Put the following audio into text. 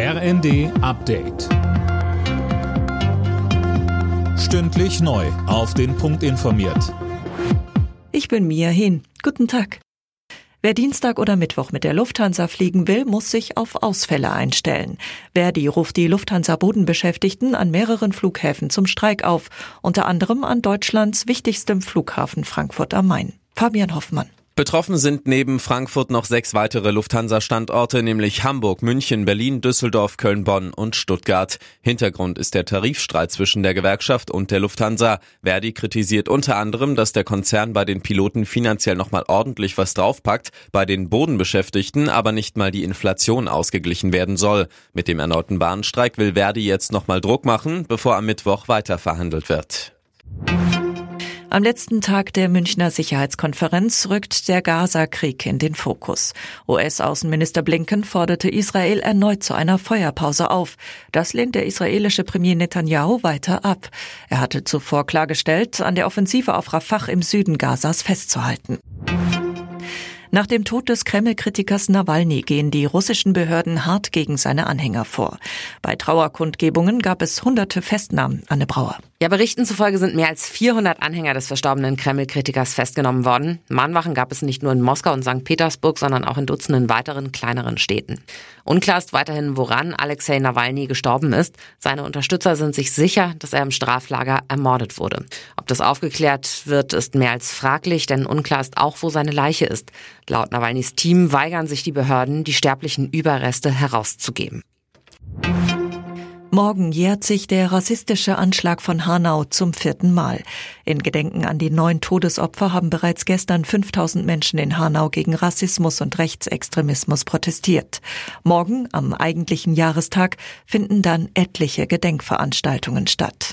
RND Update. Stündlich neu. Auf den Punkt informiert. Ich bin Mia Hin. Guten Tag. Wer Dienstag oder Mittwoch mit der Lufthansa fliegen will, muss sich auf Ausfälle einstellen. Verdi ruft die Lufthansa Bodenbeschäftigten an mehreren Flughäfen zum Streik auf, unter anderem an Deutschlands wichtigstem Flughafen Frankfurt am Main. Fabian Hoffmann. Betroffen sind neben Frankfurt noch sechs weitere Lufthansa-Standorte, nämlich Hamburg, München, Berlin, Düsseldorf, Köln, Bonn und Stuttgart. Hintergrund ist der Tarifstreit zwischen der Gewerkschaft und der Lufthansa. Verdi kritisiert unter anderem, dass der Konzern bei den Piloten finanziell nochmal ordentlich was draufpackt, bei den Bodenbeschäftigten aber nicht mal die Inflation ausgeglichen werden soll. Mit dem erneuten Bahnstreik will Verdi jetzt nochmal Druck machen, bevor am Mittwoch weiter verhandelt wird. Am letzten Tag der Münchner Sicherheitskonferenz rückt der Gaza-Krieg in den Fokus. US-Außenminister Blinken forderte Israel erneut zu einer Feuerpause auf. Das lehnt der israelische Premier Netanyahu weiter ab. Er hatte zuvor klargestellt, an der Offensive auf Rafah im Süden Gazas festzuhalten. Nach dem Tod des Kreml-Kritikers Nawalny gehen die russischen Behörden hart gegen seine Anhänger vor. Bei Trauerkundgebungen gab es hunderte Festnahmen. Anne Brauer. Ja, Berichten zufolge sind mehr als 400 Anhänger des verstorbenen Kreml-Kritikers festgenommen worden. Mahnwachen gab es nicht nur in Moskau und St. Petersburg, sondern auch in Dutzenden weiteren kleineren Städten. Unklar ist weiterhin, woran Alexei Nawalny gestorben ist. Seine Unterstützer sind sich sicher, dass er im Straflager ermordet wurde. Das aufgeklärt wird, ist mehr als fraglich, denn unklar ist auch, wo seine Leiche ist. Laut Nawalnys Team weigern sich die Behörden, die sterblichen Überreste herauszugeben. Morgen jährt sich der rassistische Anschlag von Hanau zum vierten Mal. In Gedenken an die neun Todesopfer haben bereits gestern 5000 Menschen in Hanau gegen Rassismus und Rechtsextremismus protestiert. Morgen, am eigentlichen Jahrestag, finden dann etliche Gedenkveranstaltungen statt.